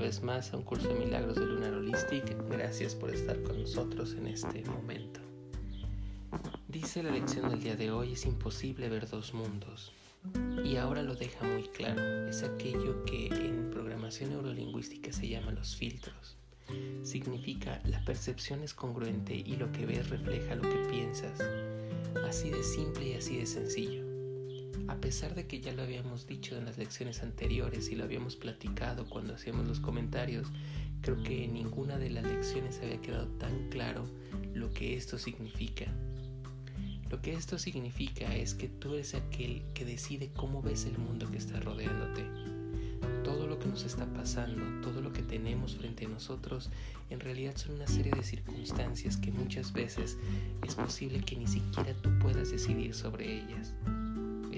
vez más a un curso de milagros de Lunar Holistic. Gracias por estar con nosotros en este momento. Dice la lección del día de hoy, es imposible ver dos mundos. Y ahora lo deja muy claro, es aquello que en programación neurolingüística se llama los filtros. Significa la percepción es congruente y lo que ves refleja lo que piensas. Así de simple y así de sencillo. A pesar de que ya lo habíamos dicho en las lecciones anteriores y lo habíamos platicado cuando hacíamos los comentarios, creo que en ninguna de las lecciones había quedado tan claro lo que esto significa. Lo que esto significa es que tú eres aquel que decide cómo ves el mundo que está rodeándote. Todo lo que nos está pasando, todo lo que tenemos frente a nosotros, en realidad son una serie de circunstancias que muchas veces es posible que ni siquiera tú puedas decidir sobre ellas.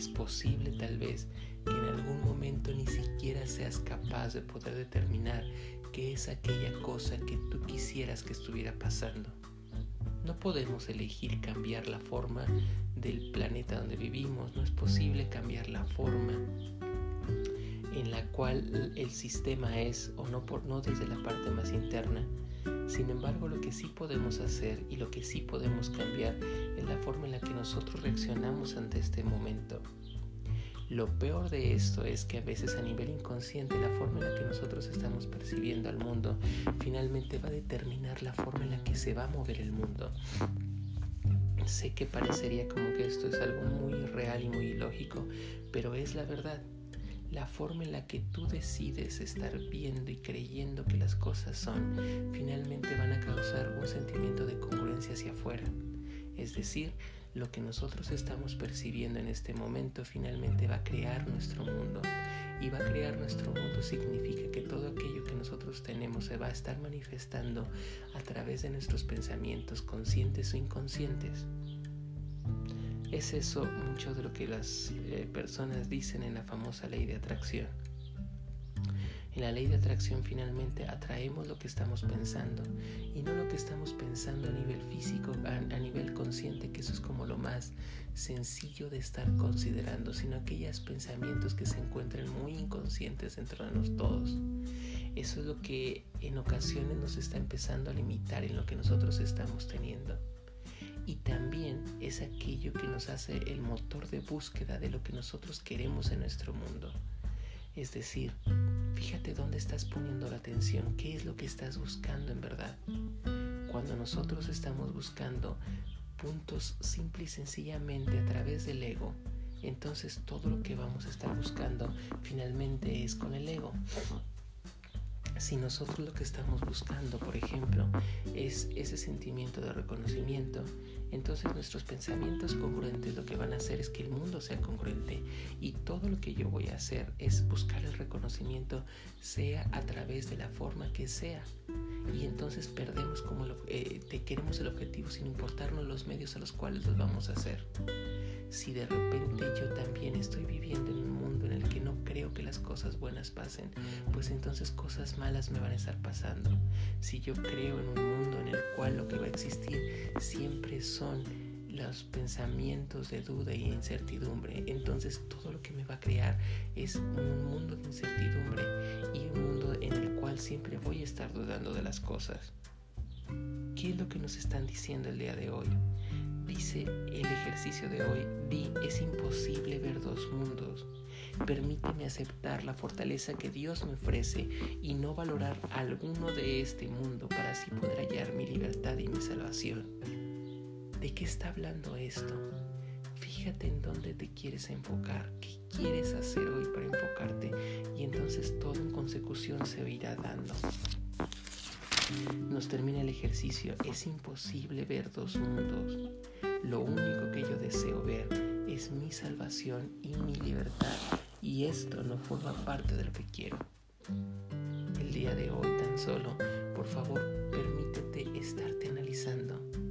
Es posible tal vez que en algún momento ni siquiera seas capaz de poder determinar qué es aquella cosa que tú quisieras que estuviera pasando. No podemos elegir cambiar la forma del planeta donde vivimos, no es posible cambiar la forma en la cual el sistema es, o no, por, no desde la parte más interna. Sin embargo, lo que sí podemos hacer y lo que sí podemos cambiar es la forma en la que nosotros reaccionamos ante este momento. Lo peor de esto es que a veces a nivel inconsciente la forma en la que nosotros estamos percibiendo al mundo finalmente va a determinar la forma en la que se va a mover el mundo. Sé que parecería como que esto es algo muy real y muy ilógico, pero es la verdad. La forma en la que tú decides estar viendo y creyendo que las cosas son, finalmente van a causar un sentimiento de congruencia hacia afuera. Es decir, lo que nosotros estamos percibiendo en este momento finalmente va a crear nuestro mundo. Y va a crear nuestro mundo significa que todo aquello que nosotros tenemos se va a estar manifestando a través de nuestros pensamientos conscientes o inconscientes. Es eso mucho de lo que las eh, personas dicen en la famosa ley de atracción. En la ley de atracción finalmente atraemos lo que estamos pensando y no lo que estamos pensando a nivel físico, a, nivel consciente, que eso es como lo más sencillo de estar considerando, sino aquellos pensamientos que se encuentran muy inconscientes dentro de nosotros todos. Eso es lo que en ocasiones nos está empezando a limitar en lo que nosotros estamos teniendo. Y también es aquello que nos hace el motor de búsqueda de lo que nosotros queremos en nuestro mundo. Es decir, fíjate dónde estás poniendo la atención, qué es lo que estás buscando en verdad. Cuando nosotros estamos buscando puntos simple y sencillamente a través del ego, entonces todo lo que vamos a estar buscando finalmente es con el ego. Si nosotros lo que estamos buscando, por ejemplo, es ese sentimiento de reconocimiento, entonces nuestros pensamientos congruentes lo que van a hacer es que el mundo sea congruente y todo lo que yo voy a hacer es buscar el reconocimiento sea a través de la forma que sea. Y entonces perdemos como eh, queremos el objetivo sin importarnos los medios a los cuales los vamos a hacer. Si de repente yo también estoy viviendo en un mundo en el que no creo que las cosas buenas pasen, pues entonces cosas malas me van a estar pasando. Si yo creo en un mundo en el cual lo que va a existir siempre son los pensamientos de duda y incertidumbre, entonces todo lo que me va a crear es un mundo de incertidumbre y un mundo en el cual siempre voy a estar dudando de las cosas. ¿Qué es lo que nos están diciendo el día de hoy? Dice el ejercicio de hoy, di, es imposible ver dos mundos. Permíteme aceptar la fortaleza que Dios me ofrece y no valorar alguno de este mundo para así poder hallar mi libertad y mi salvación. ¿De qué está hablando esto? Fíjate en dónde te quieres enfocar, qué quieres hacer hoy para enfocarte y entonces todo en consecución se irá dando. Nos termina el ejercicio. Es imposible ver dos mundos. Lo único que yo deseo ver es mi salvación y mi libertad. Y esto no forma parte de lo que quiero. El día de hoy tan solo, por favor, permítete estarte analizando.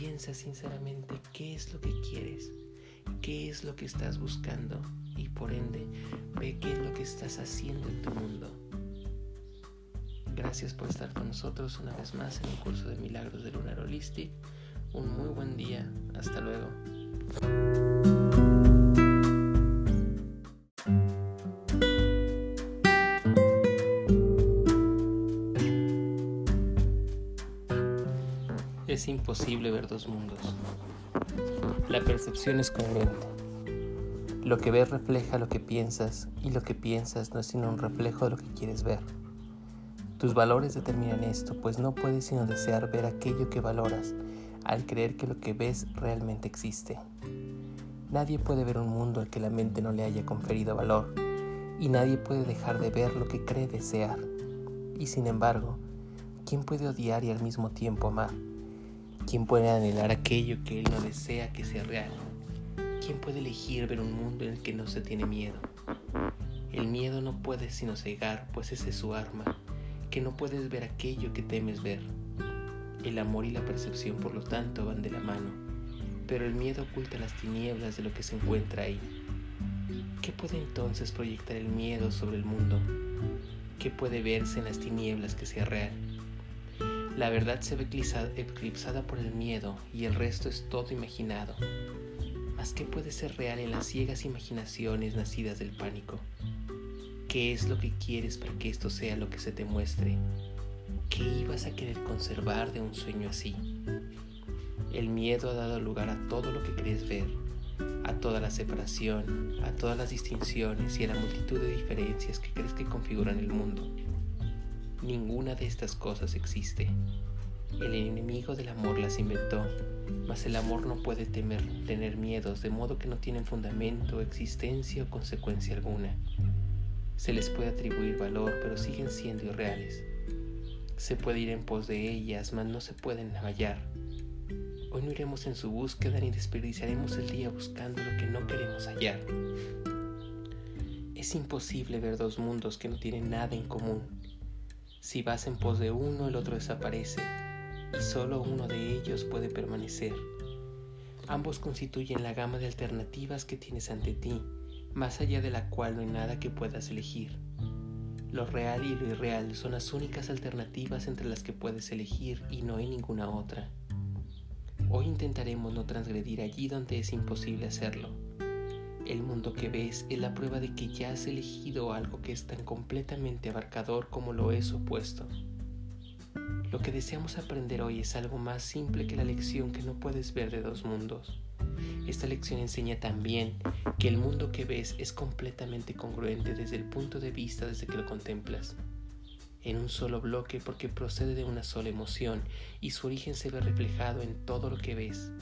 Piensa sinceramente qué es lo que quieres, qué es lo que estás buscando y por ende ve qué es lo que estás haciendo en tu mundo. Gracias por estar con nosotros una vez más en el curso de milagros de Lunar Holistic. Un muy buen día. Hasta luego. Imposible ver dos mundos. La percepción es congruente. Lo que ves refleja lo que piensas y lo que piensas no es sino un reflejo de lo que quieres ver. Tus valores determinan esto, pues no puedes sino desear ver aquello que valoras al creer que lo que ves realmente existe. Nadie puede ver un mundo al que la mente no le haya conferido valor y nadie puede dejar de ver lo que cree desear. Y sin embargo, ¿quién puede odiar y al mismo tiempo amar? ¿Quién puede anhelar aquello que él no desea que sea real? ¿Quién puede elegir ver un mundo en el que no se tiene miedo? El miedo no puede sino cegar, pues ese es su arma, que no puedes ver aquello que temes ver. El amor y la percepción, por lo tanto, van de la mano, pero el miedo oculta las tinieblas de lo que se encuentra ahí. ¿Qué puede entonces proyectar el miedo sobre el mundo? ¿Qué puede verse en las tinieblas que sea real? La verdad se ve eclipsada por el miedo y el resto es todo imaginado. Mas ¿qué puede ser real en las ciegas imaginaciones nacidas del pánico? ¿Qué es lo que quieres para que esto sea lo que se te muestre? ¿Qué ibas a querer conservar de un sueño así? El miedo ha dado lugar a todo lo que crees ver, a toda la separación, a todas las distinciones y a la multitud de diferencias que crees que configuran el mundo. Ninguna de estas cosas existe. El enemigo del amor las inventó, mas el amor no puede temer, tener miedos, de modo que no tienen fundamento, existencia o consecuencia alguna. Se les puede atribuir valor, pero siguen siendo irreales. Se puede ir en pos de ellas, mas no se pueden hallar. Hoy no iremos en su búsqueda ni desperdiciaremos el día buscando lo que no queremos hallar. Es imposible ver dos mundos que no tienen nada en común si vas en pos de uno, el otro desaparece y solo uno de ellos puede permanecer. Ambos constituyen la gama de alternativas que tienes ante ti, más allá de la cual no hay nada que puedas elegir. Lo real y lo irreal son las únicas alternativas entre las que puedes elegir y no hay ninguna otra. Hoy intentaremos no transgredir allí donde es imposible hacerlo el mundo que ves es la prueba de que ya has elegido algo que es tan completamente abarcador como lo es opuesto. Lo que deseamos aprender hoy es algo más simple que la lección que no puedes ver de dos mundos. Esta lección enseña también que el mundo que ves es completamente congruente desde el punto de vista desde que lo contemplas. En un solo bloque porque procede de una sola emoción y su origen se ve reflejado en todo lo que ves.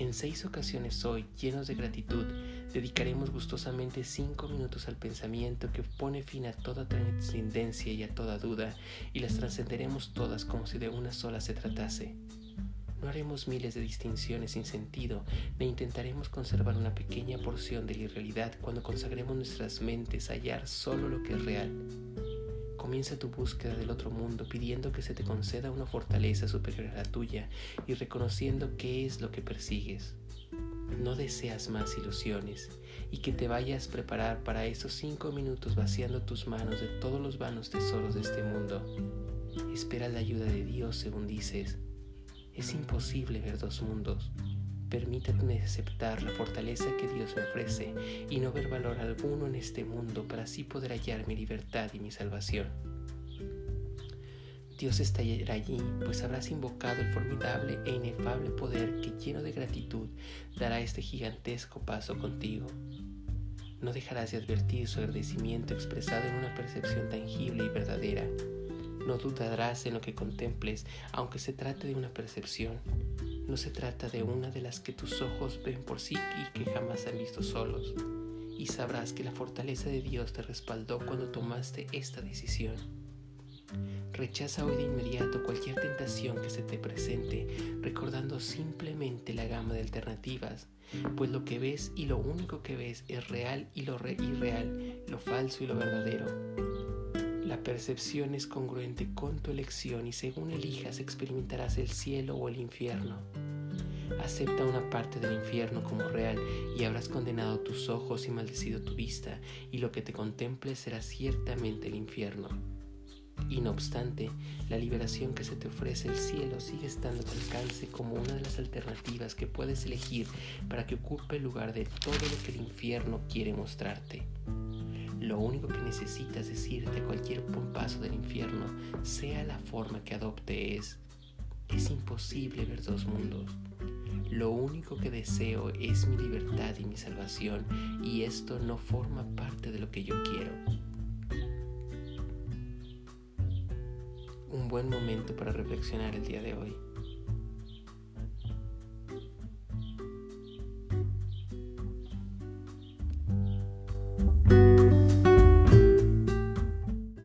En seis ocasiones hoy, llenos de gratitud, dedicaremos gustosamente cinco minutos al pensamiento que pone fin a toda trascendencia y a toda duda, y las trascenderemos todas como si de una sola se tratase. No haremos miles de distinciones sin sentido, ni intentaremos conservar una pequeña porción de la irrealidad cuando consagremos nuestras mentes a hallar solo lo que es real. Comienza tu búsqueda del otro mundo pidiendo que se te conceda una fortaleza superior a la tuya y reconociendo qué es lo que persigues no deseas más ilusiones y que te vayas a preparar para esos cinco minutos vaciando tus manos de todos los vanos tesoros de este mundo. Espera la ayuda de Dios según dices. Es imposible ver dos mundos. Permítame aceptar la fortaleza que Dios me ofrece y no ver valor alguno en este mundo para así poder hallar mi libertad y mi salvación. Dios estará allí, pues habrás invocado el formidable e inefable poder que lleno de gratitud dará este gigantesco paso contigo. No dejarás de advertir su agradecimiento expresado en una percepción tangible y verdadera. No dudarás en lo que contemples, aunque se trate de una percepción. No se trata de una de las que tus ojos ven por sí y que jamás han visto solos. Y sabrás que la fortaleza de Dios te respaldó cuando tomaste esta decisión. Rechaza hoy de inmediato cualquier tentación que se te presente, recordando simplemente la gama de alternativas, pues lo que ves y lo único que ves es real y lo irreal, lo falso y lo verdadero. La percepción es congruente con tu elección y según elijas experimentarás el cielo o el infierno. Acepta una parte del infierno como real y habrás condenado tus ojos y maldecido tu vista, y lo que te contemple será ciertamente el infierno. Y no obstante, la liberación que se te ofrece el cielo sigue estando a tu alcance como una de las alternativas que puedes elegir para que ocupe el lugar de todo lo que el infierno quiere mostrarte. Lo único que necesitas decirte a cualquier paso del infierno, sea la forma que adopte, es, Es imposible ver dos mundos. Lo único que deseo es mi libertad y mi salvación y esto no forma parte de lo que yo quiero. Un buen momento para reflexionar el día de hoy.